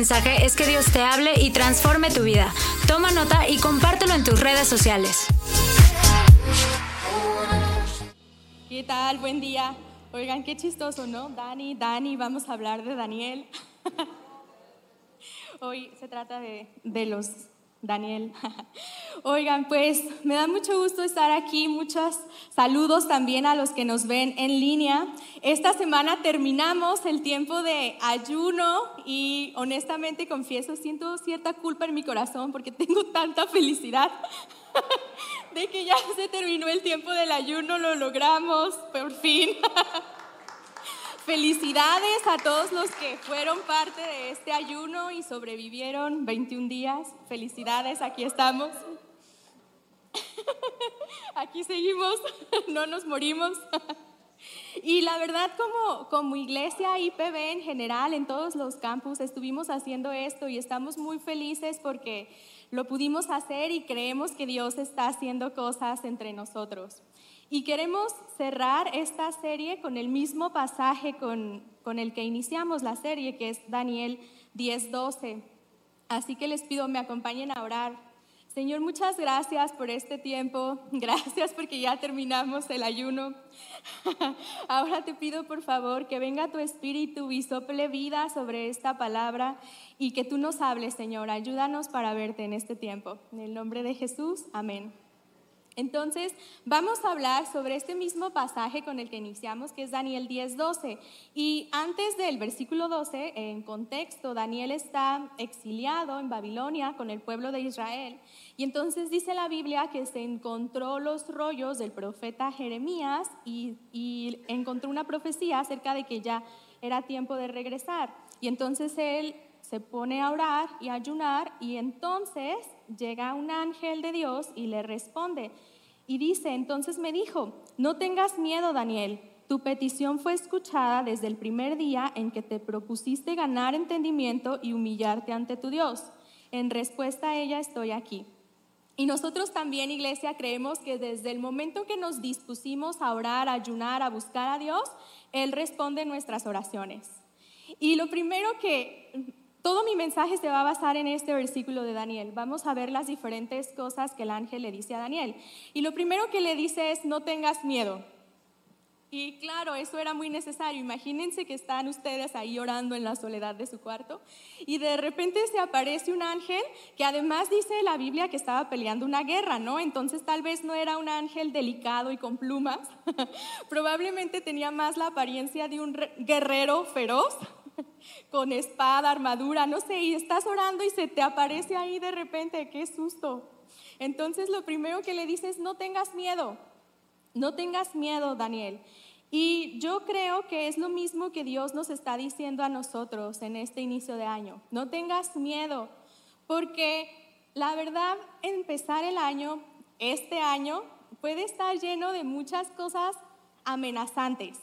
mensaje es que Dios te hable y transforme tu vida. Toma nota y compártelo en tus redes sociales. ¿Qué tal? Buen día. Oigan, qué chistoso, ¿no? Dani, Dani, vamos a hablar de Daniel. Hoy se trata de, de los Daniel. Oigan, pues me da mucho gusto estar aquí. Muchos saludos también a los que nos ven en línea. Esta semana terminamos el tiempo de ayuno y honestamente confieso, siento cierta culpa en mi corazón porque tengo tanta felicidad de que ya se terminó el tiempo del ayuno, lo logramos, por fin. Felicidades a todos los que fueron parte de este ayuno y sobrevivieron 21 días. Felicidades, aquí estamos. Aquí seguimos, no nos morimos. Y la verdad, como, como iglesia IPB en general, en todos los campus, estuvimos haciendo esto y estamos muy felices porque lo pudimos hacer y creemos que Dios está haciendo cosas entre nosotros. Y queremos cerrar esta serie con el mismo pasaje con, con el que iniciamos la serie, que es Daniel 10:12. Así que les pido me acompañen a orar. Señor, muchas gracias por este tiempo. Gracias porque ya terminamos el ayuno. Ahora te pido por favor que venga tu espíritu y sople vida sobre esta palabra y que tú nos hables, Señor. Ayúdanos para verte en este tiempo. En el nombre de Jesús, amén. Entonces, vamos a hablar sobre este mismo pasaje con el que iniciamos, que es Daniel 10:12. Y antes del versículo 12, en contexto, Daniel está exiliado en Babilonia con el pueblo de Israel. Y entonces dice la Biblia que se encontró los rollos del profeta Jeremías y, y encontró una profecía acerca de que ya era tiempo de regresar. Y entonces él se pone a orar y a ayunar y entonces llega un ángel de Dios y le responde. Y dice, entonces me dijo, no tengas miedo, Daniel. Tu petición fue escuchada desde el primer día en que te propusiste ganar entendimiento y humillarte ante tu Dios. En respuesta a ella estoy aquí. Y nosotros también, iglesia, creemos que desde el momento que nos dispusimos a orar, a ayunar, a buscar a Dios, Él responde nuestras oraciones. Y lo primero que todo mi mensaje se va a basar en este versículo de Daniel. Vamos a ver las diferentes cosas que el ángel le dice a Daniel. Y lo primero que le dice es, no tengas miedo. Y claro, eso era muy necesario. Imagínense que están ustedes ahí orando en la soledad de su cuarto y de repente se aparece un ángel que además dice la Biblia que estaba peleando una guerra, ¿no? Entonces tal vez no era un ángel delicado y con plumas, probablemente tenía más la apariencia de un guerrero feroz con espada, armadura, no sé, y estás orando y se te aparece ahí de repente, qué susto. Entonces lo primero que le dices, no tengas miedo, no tengas miedo, Daniel. Y yo creo que es lo mismo que Dios nos está diciendo a nosotros en este inicio de año. No tengas miedo, porque la verdad, empezar el año, este año, puede estar lleno de muchas cosas amenazantes.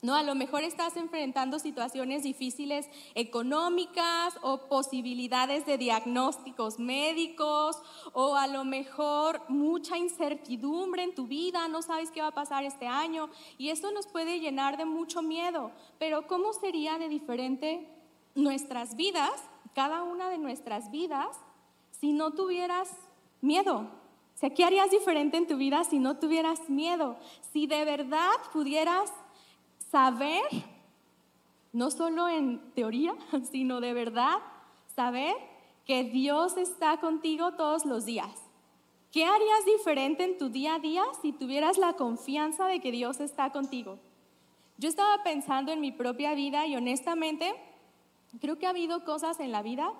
¿No? A lo mejor estás enfrentando situaciones difíciles económicas o posibilidades de diagnósticos médicos o a lo mejor mucha incertidumbre en tu vida, no sabes qué va a pasar este año y eso nos puede llenar de mucho miedo. Pero ¿cómo sería de diferente nuestras vidas, cada una de nuestras vidas, si no tuvieras miedo? ¿qué harías diferente en tu vida si no tuvieras miedo? Si de verdad pudieras saber, no solo en teoría, sino de verdad, saber que Dios está contigo todos los días. ¿Qué harías diferente en tu día a día si tuvieras la confianza de que Dios está contigo? Yo estaba pensando en mi propia vida y honestamente creo que ha habido cosas en la vida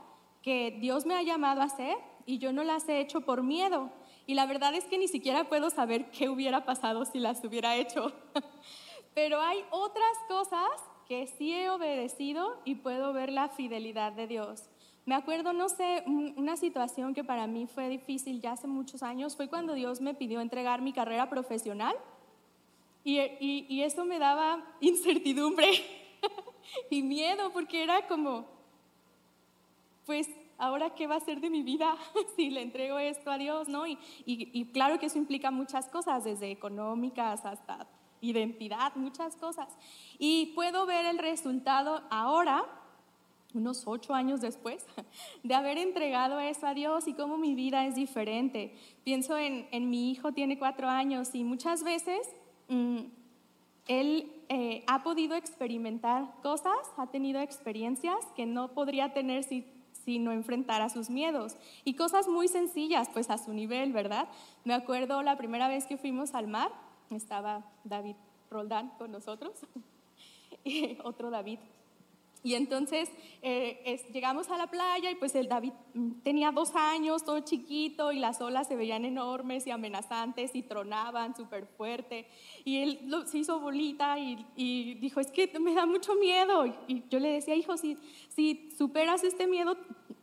que Dios me ha llamado a hacer y yo no las he hecho por miedo. Y la verdad es que ni siquiera puedo saber qué hubiera pasado si las hubiera hecho. Pero hay otras cosas que sí he obedecido y puedo ver la fidelidad de Dios. Me acuerdo, no sé, una situación que para mí fue difícil ya hace muchos años, fue cuando Dios me pidió entregar mi carrera profesional y, y, eso me daba incertidumbre y miedo porque era como, pues, ¿ahora qué va a ser de mi vida si le entrego esto a Dios? ¿no? Y, y claro que eso implica muchas cosas, desde económicas hasta identidad, muchas cosas. Y puedo ver el resultado ahora unos ocho años después, de haber entregado eso a Dios y cómo mi vida es diferente. Pienso en, mi hijo, tiene cuatro años y muchas veces mm, él eh, ha podido experimentar cosas, ha tenido experiencias que no podría tener si, si no enfrentara sus miedos. Y cosas muy sencillas, pues a su nivel, ¿verdad? Me acuerdo la primera vez que fuimos al mar, estaba David Roldán con nosotros, y otro David y entonces eh, llegamos a la playa y pues el David mm, tenía dos años, todo chiquito y las olas se veían enormes y amenazantes y tronaban súper fuerte. Y él se hizo bolita y, y, dijo, es que me da mucho miedo. Y yo le decía, hijo, si, si superas este miedo,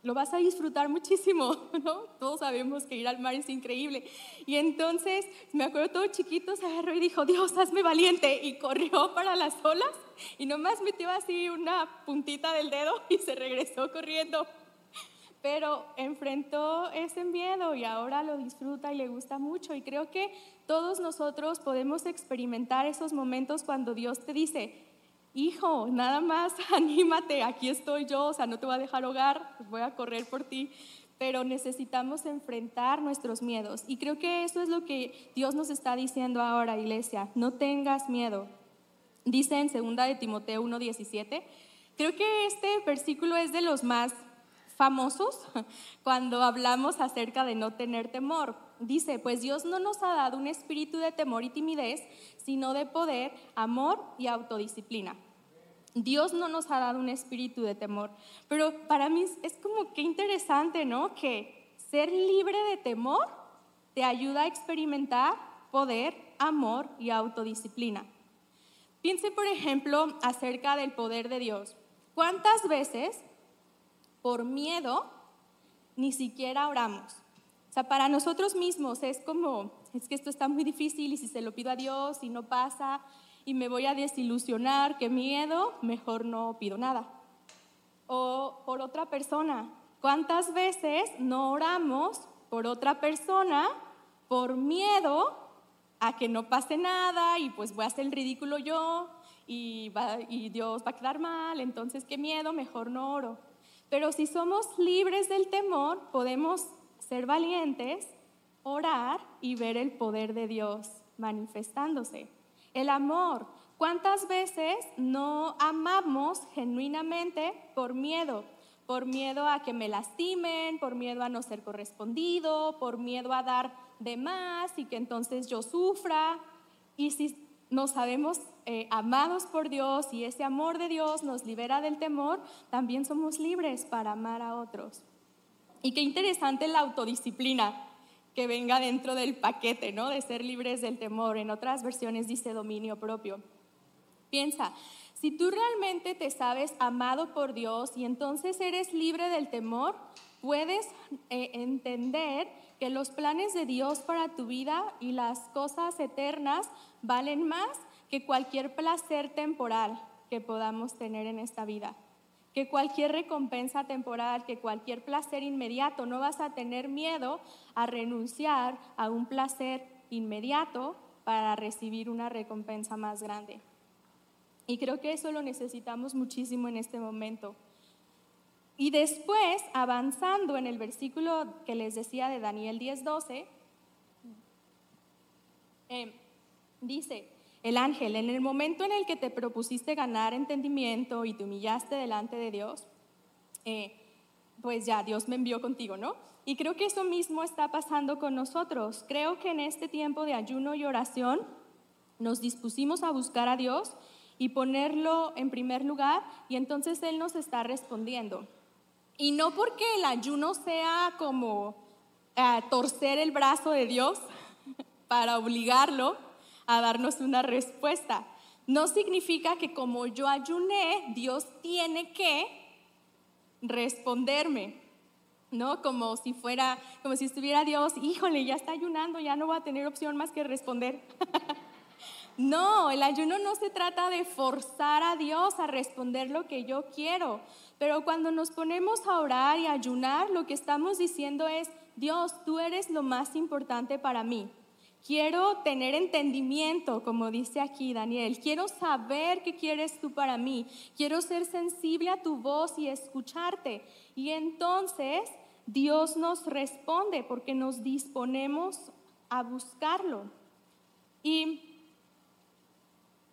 lo vas a disfrutar muchísimo, ¿no? Todos sabemos que ir al mar es increíble. Y entonces, me acuerdo todo chiquito, se agarró y dijo, Dios, hazme valiente. Y corrió para las olas y nomás metió así una puntita del dedo y se regresó corriendo. Pero enfrentó ese miedo y ahora lo disfruta y le gusta mucho. Y creo que todos nosotros podemos experimentar esos momentos cuando Dios te dice, hijo, nada más anímate, aquí estoy yo, o sea, no te voy a dejar hogar, voy a correr por ti, pero necesitamos enfrentar nuestros miedos. Y creo que eso es lo que Dios nos está diciendo ahora, iglesia, no tengas miedo. Dice en 2 de Timoteo 1:17, creo que este versículo es de los más famosos cuando hablamos acerca de no tener temor. Dice, pues Dios no nos ha dado un espíritu de temor y timidez, sino de poder, amor y autodisciplina. Dios no nos ha dado un espíritu de temor. Pero para mí es como que interesante, ¿no? Que ser libre de temor te ayuda a experimentar poder, amor y autodisciplina. Piense, por ejemplo, acerca del poder de Dios. ¿Cuántas veces por miedo ni siquiera oramos? Sea, para nosotros mismos es como, es que esto está muy difícil y si se lo pido a Dios y no pasa, y me voy a desilusionar, qué miedo, mejor no pido nada. O por otra persona, ¿cuántas veces no oramos por otra persona por miedo a que no pase nada y pues voy a hacer el ridículo yo y, y Dios va a quedar mal, entonces qué miedo, mejor no oro. Pero si somos libres del temor, podemos ser valientes, orar y ver el poder de Dios manifestándose. El amor. ¿Cuántas veces no amamos genuinamente por miedo? Por miedo a que me lastimen, por miedo a no ser correspondido, por miedo a dar de más y que entonces yo sufra. Y si nos sabemos eh, amados por Dios y ese amor de Dios nos libera del temor, también somos libres para amar a otros. Y qué interesante la autodisciplina que venga dentro del paquete, ¿no? De ser libres del temor. En otras versiones dice dominio propio. Piensa, si tú realmente te sabes amado por Dios y entonces eres libre del temor, puedes eh, entender que los planes de Dios para tu vida y las cosas eternas valen más que cualquier placer temporal que podamos tener en esta vida que cualquier recompensa temporal, que cualquier placer inmediato, no vas a tener miedo a renunciar a un placer inmediato para recibir una recompensa más grande. Y creo que eso lo necesitamos muchísimo en este momento. Y después, avanzando en el versículo que les decía de Daniel 10:12, eh, dice, el ángel, en el momento en el que te propusiste ganar entendimiento y te humillaste delante de Dios, eh, pues ya Dios me envió contigo, ¿no? Y creo que eso mismo está pasando con nosotros. Creo que en este tiempo de ayuno y oración nos dispusimos a buscar a Dios y ponerlo en primer lugar y entonces Él nos está respondiendo. Y no porque el ayuno sea como eh, torcer el brazo de Dios para obligarlo, a darnos una respuesta. No significa que como yo ayuné, Dios tiene que responderme, ¿no? Como si fuera, como si estuviera Dios, híjole, ya está ayunando, ya no va a tener opción más que responder. no, el ayuno no se trata de forzar a Dios a responder lo que yo quiero, pero cuando nos ponemos a orar y ayunar, lo que estamos diciendo es, Dios, tú eres lo más importante para mí. Quiero tener entendimiento, como dice aquí Daniel. Quiero saber qué quieres tú para mí. Quiero ser sensible a tu voz y escucharte. Y entonces Dios nos responde porque nos disponemos a buscarlo. Y,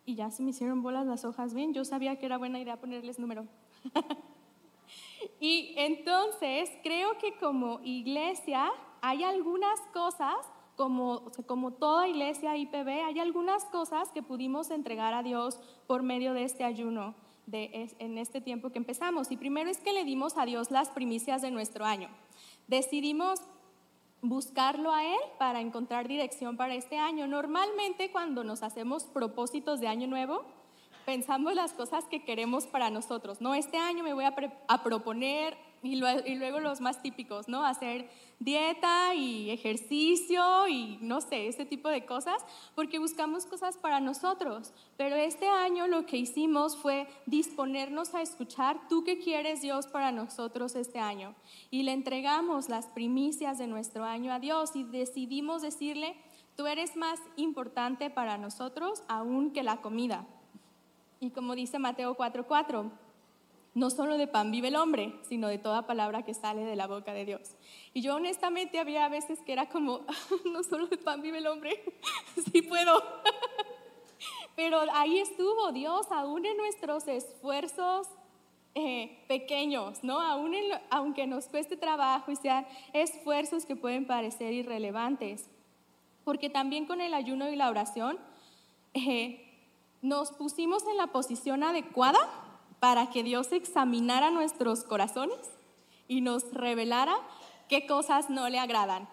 y ya se me hicieron bolas las hojas bien. Yo sabía que era buena idea ponerles número. y entonces creo que como iglesia hay algunas cosas como, como toda iglesia IPB, hay algunas cosas que pudimos entregar a Dios por medio de este ayuno de, en este tiempo que empezamos. Y primero es que le dimos a Dios las primicias de nuestro año. Decidimos buscarlo a Él para encontrar dirección para este año. Normalmente cuando nos hacemos propósitos de año nuevo, pensamos las cosas que queremos para nosotros. No, este año me voy a, a proponer y, luego los más típicos, ¿no? Hacer dieta y ejercicio y no sé, ese tipo de cosas, porque buscamos cosas para nosotros. Pero este año lo que hicimos fue disponernos a escuchar, tú qué quieres Dios para nosotros este año. Y le entregamos las primicias de nuestro año a Dios y decidimos decirle, tú eres más importante para nosotros aún que la comida. Y como dice Mateo 4:4, no solo de pan vive el hombre, sino de toda palabra que sale de la boca de Dios. Y yo honestamente había veces que era como, no solo de pan vive el hombre, sí puedo. Pero ahí estuvo Dios, aún en nuestros esfuerzos eh, pequeños, ¿no? Aún aunque nos cueste trabajo y sean esfuerzos que pueden parecer irrelevantes. Porque también con el ayuno y la oración eh, nos pusimos en la posición adecuada para que Dios examinara nuestros corazones y nos revelara qué cosas no le agradan.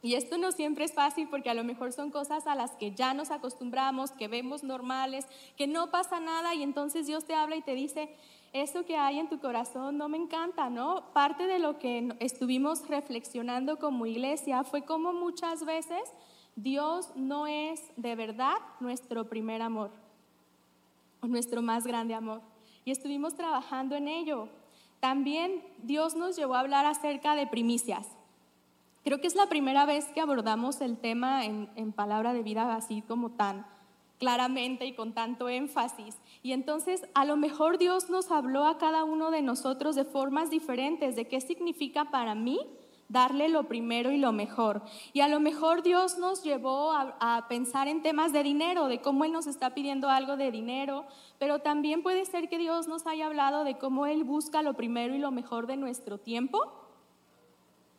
Y esto no siempre es fácil porque a lo mejor son cosas a las que ya nos acostumbramos, que vemos normales, que no pasa nada y entonces Dios te habla y te dice, eso que hay en tu corazón no me encanta, ¿no? Parte de lo que estuvimos reflexionando como iglesia fue como muchas veces Dios no es de verdad nuestro primer amor o nuestro más grande amor y estuvimos trabajando en ello. También Dios nos llevó a hablar acerca de primicias. Creo que es la primera vez que abordamos el tema en, en palabra de vida así como tan claramente y con tanto énfasis. Y entonces a lo mejor Dios nos habló a cada uno de nosotros de formas diferentes de qué significa para mí darle lo primero y lo mejor. Y a lo mejor Dios nos llevó a, pensar en temas de dinero, de cómo Él nos está pidiendo algo de dinero, pero también puede ser que Dios nos haya hablado de cómo Él busca lo primero y lo mejor de nuestro tiempo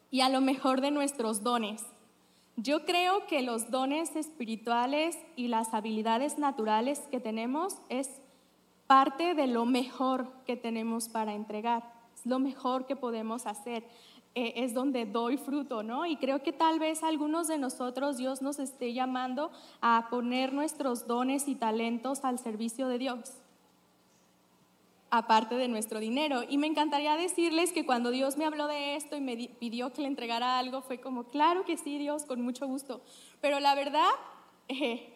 y a lo mejor de nuestros dones. Yo creo que los dones espirituales y las habilidades naturales que tenemos es parte de lo mejor que tenemos para entregar, es lo mejor que podemos hacer. Eh, es donde doy fruto, ¿no? Y creo que tal vez algunos de nosotros Dios nos esté llamando a poner nuestros dones y talentos al servicio de Dios, aparte de nuestro dinero. Y me encantaría decirles que cuando Dios me habló de esto y me pidió que le entregara algo, fue como, claro que sí, Dios, con mucho gusto. Pero la verdad, eh,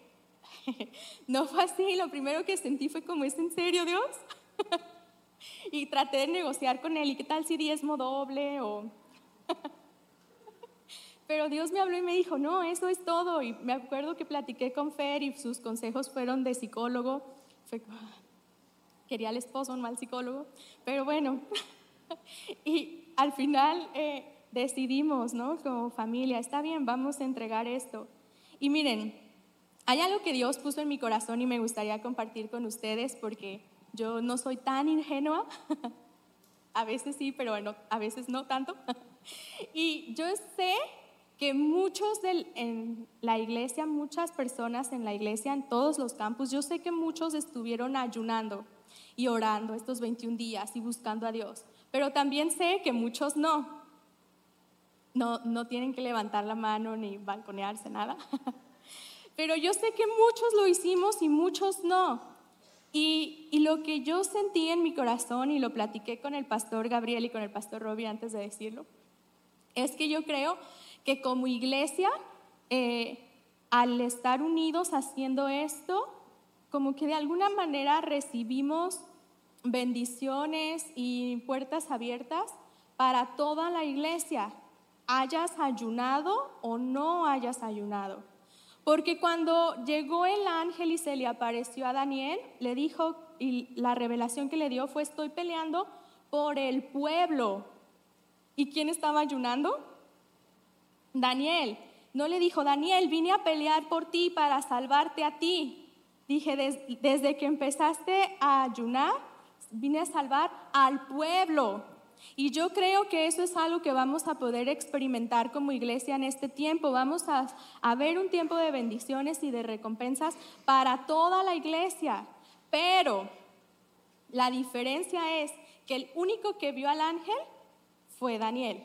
no fue así. Lo primero que sentí fue como, ¿es en serio, Dios? y traté de negociar con él, ¿y qué tal si diezmo doble o Pero Dios me habló y me dijo, no, eso es todo. Y me acuerdo que platiqué con Fer y sus consejos fueron de psicólogo. quería al esposo, un mal psicólogo. Pero bueno, y al final eh, decidimos, ¿no? Como familia, está bien, vamos a entregar esto. Y miren, hay algo que Dios puso en mi corazón y me gustaría compartir con ustedes porque yo no soy tan ingenua. a veces sí, pero a veces no tanto. Y yo sé que muchos en la iglesia, muchas personas en la iglesia, en todos los campus, yo sé que muchos estuvieron ayunando y orando estos 21 días y buscando a Dios, pero también sé que muchos no. No, no tienen que levantar la mano ni balconearse, nada. Pero yo sé que muchos lo hicimos y muchos no. Y, y, lo que yo sentí en mi corazón, y lo platiqué con el pastor Gabriel y con el pastor Robbie antes de decirlo, es que yo creo que como iglesia, eh, al estar unidos haciendo esto, como que de alguna manera recibimos bendiciones y puertas abiertas para toda la iglesia, hayas ayunado o no hayas ayunado. Porque cuando llegó el ángel y se le apareció a Daniel, le dijo, y la revelación que le dio fue, estoy peleando por el pueblo. ¿Y quién estaba ayunando? Daniel. No le dijo, Daniel, vine a pelear por ti para salvarte a ti. Dije, desde que empezaste a ayunar, vine a salvar al pueblo. Y yo creo que eso es algo que vamos a poder experimentar como iglesia en este tiempo. Vamos a, a ver un tiempo de bendiciones y de recompensas para toda la iglesia. Pero la diferencia es que el único que vio al ángel fue Daniel.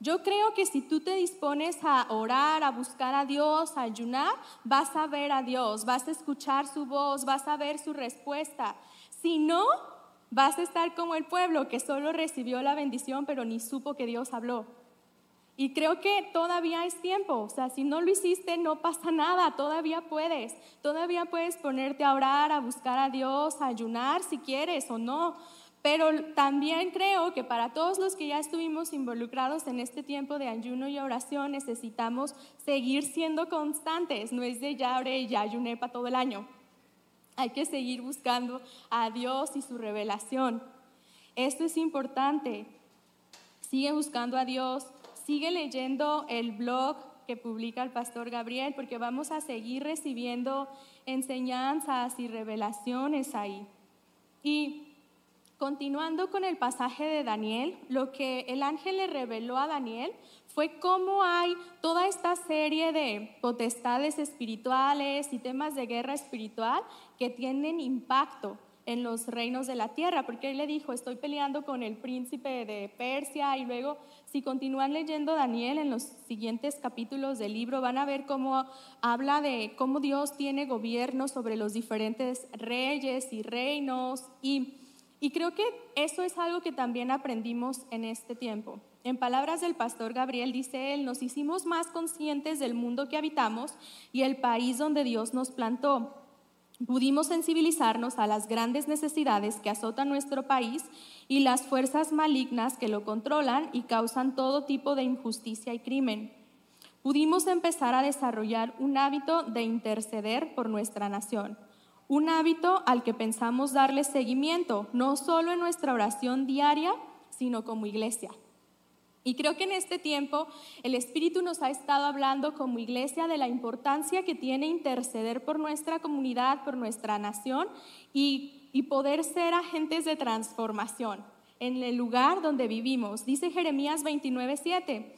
Yo creo que si tú te dispones a orar, a buscar a Dios, a ayunar, vas a ver a Dios, vas a escuchar su voz, vas a ver su respuesta. Si no, vas a estar como el pueblo que solo recibió la bendición pero ni supo que Dios habló. Y creo que todavía es tiempo, o sea, si no lo hiciste no pasa nada, todavía puedes, todavía puedes ponerte a orar, a buscar a Dios, a ayunar si quieres o no. Pero también creo que para todos los que ya estuvimos involucrados en este tiempo de ayuno y oración necesitamos seguir siendo constantes, no es de ya oré y ya ayuné para todo el año. Hay que seguir buscando a Dios y su revelación. Esto es importante. Sigue buscando a Dios, sigue leyendo el blog que publica el pastor Gabriel, porque vamos a seguir recibiendo enseñanzas y revelaciones ahí. Y continuando con el pasaje de Daniel, lo que el ángel le reveló a Daniel fue cómo hay toda esta serie de potestades espirituales y temas de guerra espiritual que tienen impacto en los reinos de la tierra, porque él le dijo, estoy peleando con el príncipe de Persia y luego si continúan leyendo Daniel en los siguientes capítulos del libro van a ver cómo habla de cómo Dios tiene gobierno sobre los diferentes reyes y reinos y, y creo que eso es algo que también aprendimos en este tiempo. En palabras del pastor Gabriel dice él, nos hicimos más conscientes del mundo que habitamos y el país donde Dios nos plantó pudimos sensibilizarnos a las grandes necesidades que azotan nuestro país y las fuerzas malignas que lo controlan y causan todo tipo de injusticia y crimen. Pudimos empezar a desarrollar un hábito de interceder por nuestra nación, un hábito al que pensamos darle seguimiento, no solo en nuestra oración diaria, sino como iglesia. Y creo que en este tiempo el Espíritu nos ha estado hablando como iglesia de la importancia que tiene interceder por nuestra comunidad, por nuestra nación y, poder ser agentes de transformación en el lugar donde vivimos. Dice Jeremías 29:7.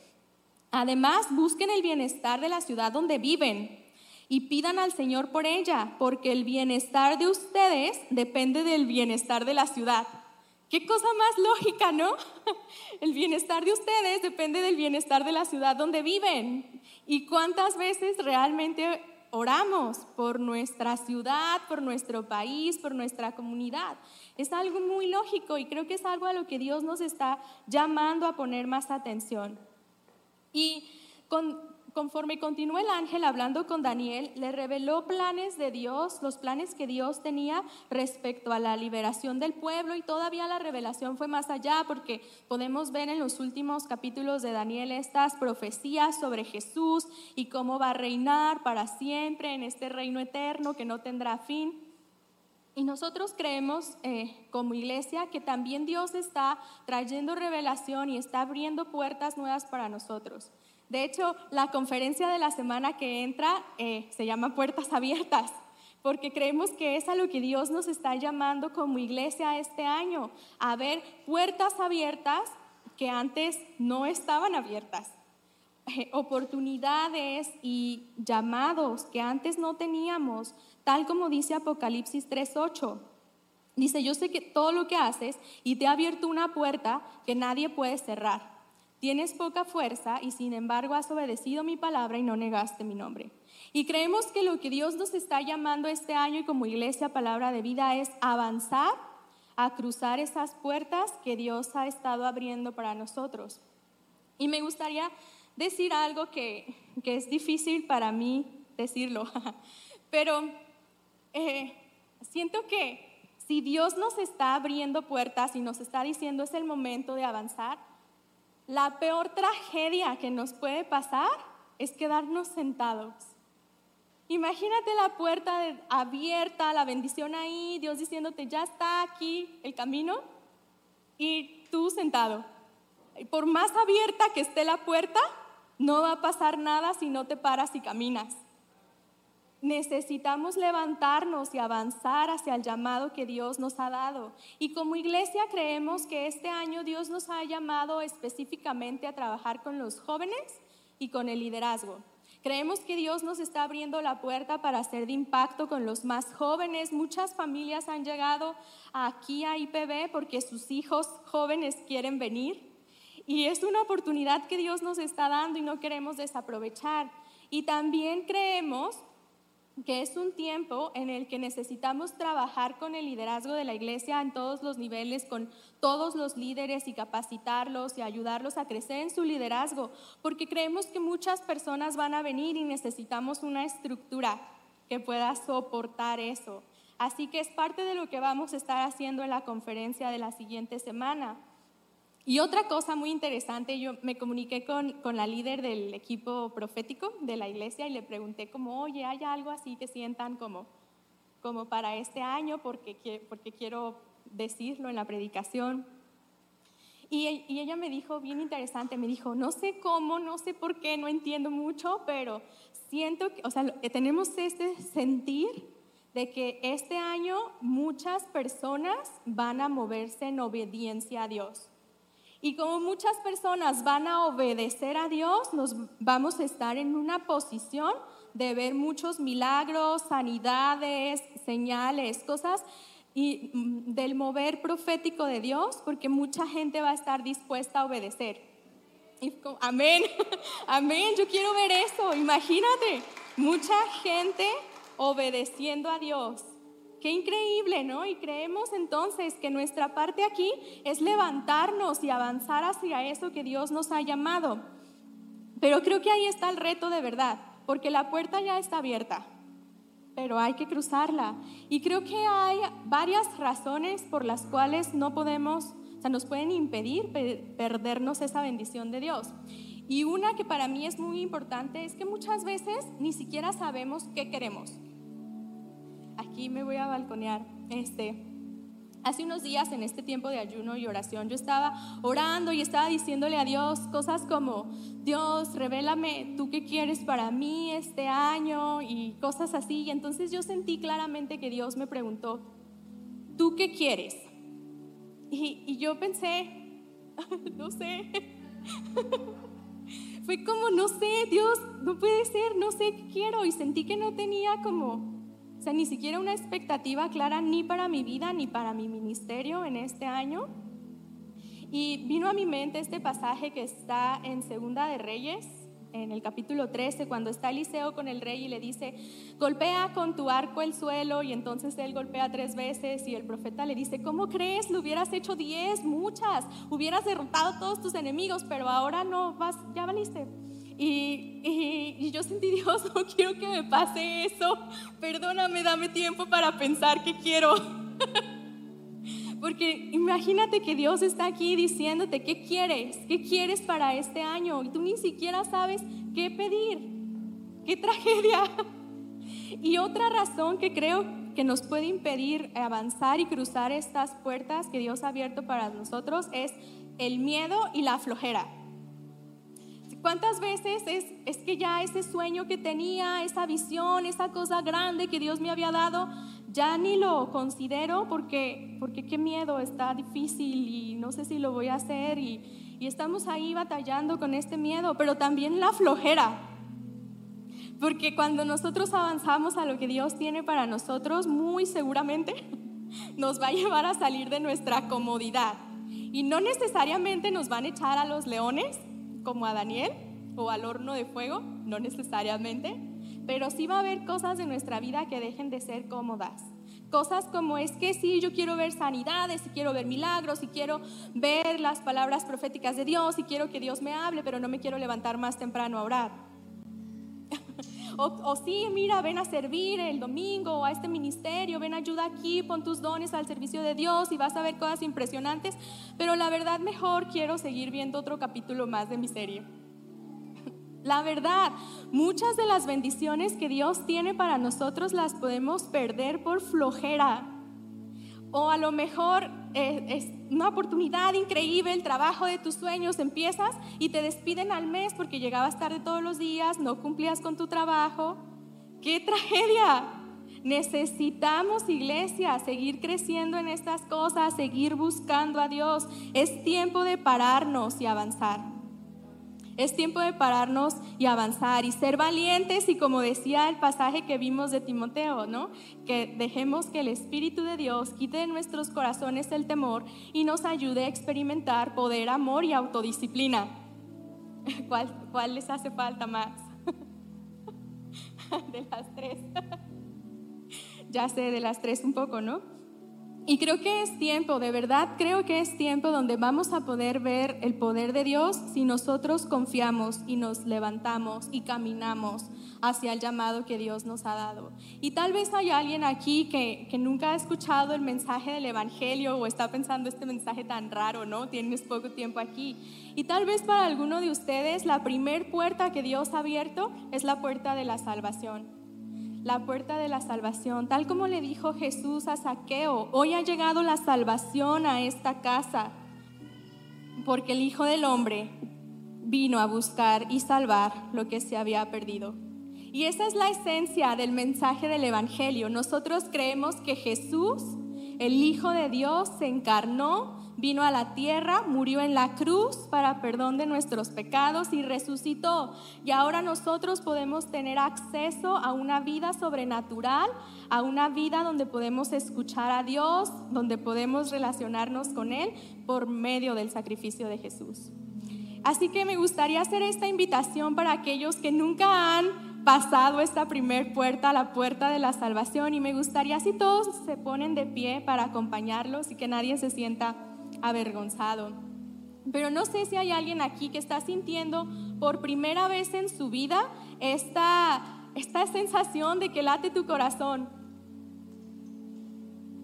Además, busquen el bienestar de la ciudad donde viven y pidan al Señor por ella, porque el bienestar de ustedes depende del bienestar de la ciudad. Qué cosa más lógica, ¿no? El bienestar de ustedes depende del bienestar de la ciudad donde viven. ¿Y cuántas veces realmente oramos por nuestra ciudad, por nuestro país, por nuestra comunidad? Es algo muy lógico y creo que es algo a lo que Dios nos está llamando a poner más atención. Y con, conforme continuó el ángel hablando con Daniel, le reveló planes de Dios, los planes que Dios tenía respecto a la liberación del pueblo y todavía la revelación fue más allá porque podemos ver en los últimos capítulos de Daniel estas profecías sobre Jesús y cómo va a reinar para siempre en este reino eterno que no tendrá fin. Y nosotros creemos eh, como iglesia que también Dios está trayendo revelación y está abriendo puertas nuevas para nosotros. De hecho, la conferencia de la semana que entra eh, se llama Puertas Abiertas, porque creemos que es a lo que Dios nos está llamando como iglesia este año, a ver puertas abiertas que antes no estaban abiertas, eh, oportunidades y llamados que antes no teníamos, tal como dice Apocalipsis 3.8. Dice, yo sé que todo lo que haces y te he abierto una puerta que nadie puede cerrar. Tienes poca fuerza y sin embargo has obedecido mi palabra y no negaste mi nombre. Y creemos que lo que Dios nos está llamando este año y como iglesia palabra de vida es avanzar a cruzar esas puertas que Dios ha estado abriendo para nosotros. Y me gustaría decir algo que, es difícil para mí decirlo, pero eh, siento que si Dios nos está abriendo puertas y nos está diciendo es el momento de avanzar, la peor tragedia que nos puede pasar es quedarnos sentados. Imagínate la puerta abierta, la bendición ahí, Dios diciéndote, ya está aquí el camino y tú sentado. Por más abierta que esté la puerta, no va a pasar nada si no te paras y caminas. Necesitamos levantarnos y avanzar hacia el llamado que Dios nos ha dado. Y como iglesia creemos que este año Dios nos ha llamado específicamente a trabajar con los jóvenes y con el liderazgo. Creemos que Dios nos está abriendo la puerta para hacer de impacto con los más jóvenes. Muchas familias han llegado aquí a IPB porque sus hijos jóvenes quieren venir. Y es una oportunidad que Dios nos está dando y no queremos desaprovechar. Y también creemos que es un tiempo en el que necesitamos trabajar con el liderazgo de la iglesia en todos los niveles, con todos los líderes y capacitarlos y ayudarlos a crecer en su liderazgo, porque creemos que muchas personas van a venir y necesitamos una estructura que pueda soportar eso. Así que es parte de lo que vamos a estar haciendo en la conferencia de la siguiente semana. Y otra cosa muy interesante, yo me comuniqué con, con, la líder del equipo profético de la iglesia y le pregunté como, oye, ¿hay algo así que sientan como, como para este año? Porque, porque quiero decirlo en la predicación. Y, y ella me dijo, bien interesante, me dijo, no sé cómo, no sé por qué, no entiendo mucho, pero siento que, o sea, tenemos este sentir de que este año muchas personas van a moverse en obediencia a Dios. Y como muchas personas van a obedecer a Dios, nos vamos a estar en una posición de ver muchos milagros, sanidades, señales, cosas y mm, del mover profético de Dios, porque mucha gente va a estar dispuesta a obedecer. amén, amén, yo quiero ver eso, imagínate, mucha gente obedeciendo a Dios. Qué increíble, ¿no? Y creemos entonces que nuestra parte aquí es levantarnos y avanzar hacia eso que Dios nos ha llamado. Pero creo que ahí está el reto de verdad, porque la puerta ya está abierta, pero hay que cruzarla. Y creo que hay varias razones por las cuales no podemos, o sea, nos pueden impedir perdernos esa bendición de Dios. Y una que para mí es muy importante es que muchas veces ni siquiera sabemos qué queremos aquí me voy a balconear. Este, hace unos días en este tiempo de ayuno y oración, yo estaba orando y estaba diciéndole a Dios cosas como, Dios, revélame tú qué quieres para mí este año y cosas así. Y entonces yo sentí claramente que Dios me preguntó, ¿tú qué quieres? Y, y yo pensé, no sé. Fue como, no sé, Dios, no puede ser, no sé qué quiero. Y sentí que no tenía como sea, ni siquiera una expectativa clara ni para mi vida ni para mi ministerio en este año. Y vino a mi mente este pasaje que está en Segunda de Reyes, en el capítulo 13, cuando está Eliseo con el rey y le dice, golpea con tu arco el suelo, y entonces él golpea tres veces y el profeta le dice, ¿cómo crees? Lo hubieras hecho diez, muchas, hubieras derrotado todos tus enemigos, pero ahora no, vas, ya valiste. Y, yo sentí, Dios, no quiero que me pase eso. Perdóname, dame tiempo para pensar qué quiero. Porque imagínate que Dios está aquí diciéndote qué quieres, qué quieres para este año y tú ni siquiera sabes qué pedir. ¡Qué tragedia! Y otra razón que creo que nos puede impedir avanzar y cruzar estas puertas que Dios ha abierto para nosotros es el miedo y la flojera. ¿Cuántas veces es, es que ya ese sueño que tenía, esa visión, esa cosa grande que Dios me había dado, ya ni lo considero porque, porque qué miedo, está difícil y no sé si lo voy a hacer y, y estamos ahí batallando con este miedo, pero también la flojera. Porque cuando nosotros avanzamos a lo que Dios tiene para nosotros, muy seguramente nos va a llevar a salir de nuestra comodidad. Y no necesariamente nos van a echar a los leones, como a Daniel o al horno de fuego, no necesariamente, pero sí va a haber cosas de nuestra vida que dejen de ser cómodas. Cosas como es que sí, yo quiero ver sanidades, y quiero ver milagros, y quiero ver las palabras proféticas de Dios, y quiero que Dios me hable, pero no me quiero levantar más temprano a orar. O, sí, mira, ven a servir el domingo, o a este ministerio, ven ayuda aquí, pon tus dones al servicio de Dios y vas a ver cosas impresionantes, pero la verdad mejor quiero seguir viendo otro capítulo más de mi serie. La verdad, muchas de las bendiciones que Dios tiene para nosotros las podemos perder por flojera. O a lo mejor eh, es una oportunidad increíble, el trabajo de tus sueños, empiezas y te despiden al mes porque llegabas tarde todos los días, no cumplías con tu trabajo. ¡Qué tragedia! Necesitamos, iglesia, seguir creciendo en estas cosas, seguir buscando a Dios. Es tiempo de pararnos y avanzar. Es tiempo de pararnos y avanzar y ser valientes y como decía el pasaje que vimos de Timoteo, ¿no? Que dejemos que el Espíritu de Dios quite de nuestros corazones el temor y nos ayude a experimentar poder, amor y autodisciplina. ¿Cuál, cuál les hace falta más? de las tres. ya sé, de las tres un poco, ¿no? Y creo que es tiempo, de verdad creo que es tiempo donde vamos a poder ver el poder de Dios si nosotros confiamos y nos levantamos y caminamos hacia el llamado que Dios nos ha dado. Y tal vez hay alguien aquí que, que nunca ha escuchado el mensaje del Evangelio o está pensando este mensaje tan raro, ¿no? Tienes poco tiempo aquí. Y tal vez para alguno de ustedes la primer puerta que Dios ha abierto es la puerta de la salvación la puerta de la salvación, tal como le dijo Jesús a Saqueo, hoy ha llegado la salvación a esta casa, porque el Hijo del Hombre vino a buscar y salvar lo que se había perdido. Y esa es la esencia del mensaje del Evangelio. Nosotros creemos que Jesús, el Hijo de Dios, se encarnó vino a la tierra, murió en la cruz para perdón de nuestros pecados y resucitó. Y ahora nosotros podemos tener acceso a una vida sobrenatural, a una vida donde podemos escuchar a Dios, donde podemos relacionarnos con Él por medio del sacrificio de Jesús. Así que me gustaría hacer esta invitación para aquellos que nunca han pasado esta primer puerta, la puerta de la salvación, y me gustaría si todos se ponen de pie para acompañarlos y que nadie se sienta avergonzado. Pero no sé si hay alguien aquí que está sintiendo por primera vez en su vida esta, esta sensación de que late tu corazón,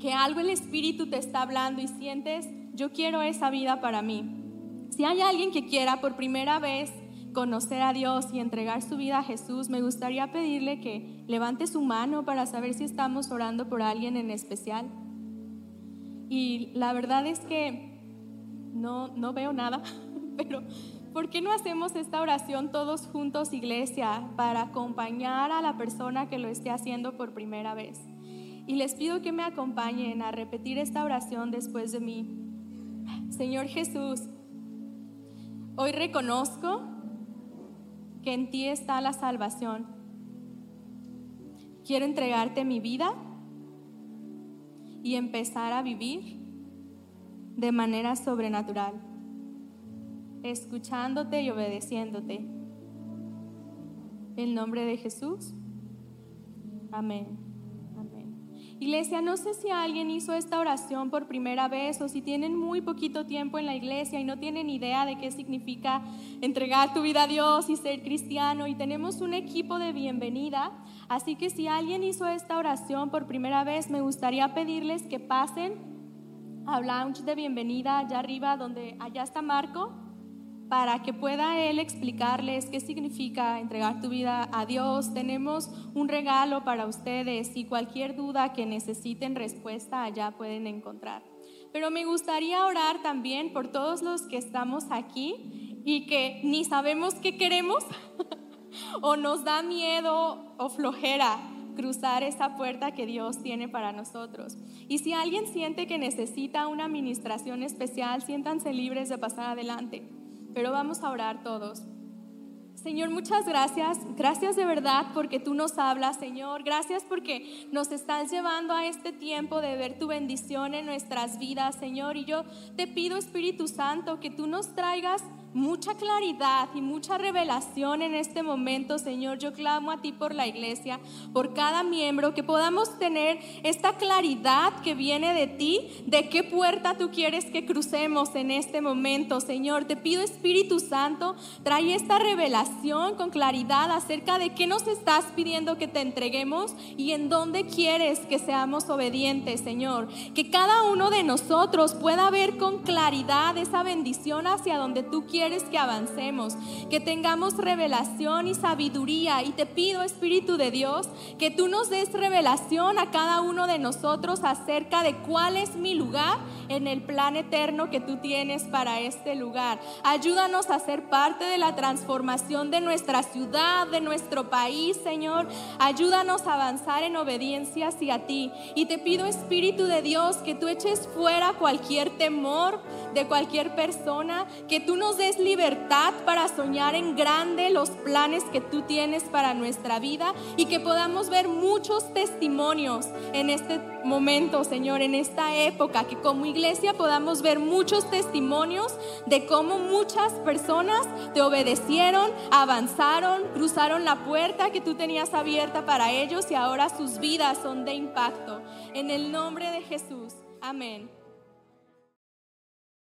que algo el Espíritu te está hablando y sientes, yo quiero esa vida para mí. Si hay alguien que quiera por primera vez conocer a Dios y entregar su vida a Jesús, me gustaría pedirle que levante su mano para saber si estamos orando por alguien en especial. Y la verdad es que no, no veo nada, pero ¿por qué no hacemos esta oración todos juntos, iglesia, para acompañar a la persona que lo esté haciendo por primera vez? Y les pido que me acompañen a repetir esta oración después de mí. Señor Jesús, hoy reconozco que en ti está la salvación. Quiero entregarte mi vida y empezar a vivir de manera sobrenatural, escuchándote y obedeciéndote. En nombre de Jesús. Amén. Iglesia, no sé si alguien hizo esta oración por primera vez o si tienen muy poquito tiempo en la iglesia y no tienen idea de qué significa entregar tu vida a Dios y ser cristiano. Y tenemos un equipo de bienvenida. Así que si alguien hizo esta oración por primera vez, me gustaría pedirles que pasen al lounge de bienvenida allá arriba donde allá está Marco para que pueda Él explicarles qué significa entregar tu vida a Dios. Tenemos un regalo para ustedes y cualquier duda que necesiten respuesta allá pueden encontrar. Pero me gustaría orar también por todos los que estamos aquí y que ni sabemos qué queremos o nos da miedo o flojera cruzar esa puerta que Dios tiene para nosotros. Y si alguien siente que necesita una administración especial, siéntanse libres de pasar adelante pero vamos a orar todos. Señor, muchas gracias. Gracias de verdad porque tú nos hablas, Señor. Gracias porque nos estás llevando a este tiempo de ver tu bendición en nuestras vidas, Señor. Y yo te pido, Espíritu Santo, que tú nos traigas mucha claridad y mucha revelación en este momento, Señor. Yo clamo a ti por la iglesia, por cada miembro, que podamos tener esta claridad que viene de ti, de qué puerta tú quieres que crucemos en este momento, Señor. Te pido, Espíritu Santo, trae esta revelación con claridad acerca de qué nos estás pidiendo que te entreguemos y en dónde quieres que seamos obedientes, Señor. Que cada uno de nosotros pueda ver con claridad esa bendición hacia donde tú quieres quieres que avancemos, que tengamos revelación y sabiduría. Y te pido, Espíritu de Dios, que tú nos des revelación a cada uno de nosotros acerca de cuál es mi lugar en el plan eterno que tú tienes para este lugar. Ayúdanos a ser parte de la transformación de nuestra ciudad, de nuestro país, Señor. Ayúdanos a avanzar en obediencia hacia ti. Y te pido, Espíritu de Dios, que tú eches fuera cualquier temor de cualquier persona, que tú nos des libertad para soñar en grande los planes que tú tienes para nuestra vida y que podamos ver muchos testimonios en este momento, Señor, en esta época, que como iglesia podamos ver muchos testimonios de cómo muchas personas te obedecieron, avanzaron, cruzaron la puerta que tú tenías abierta para ellos y ahora sus vidas son de impacto. En el nombre de Jesús. Amén.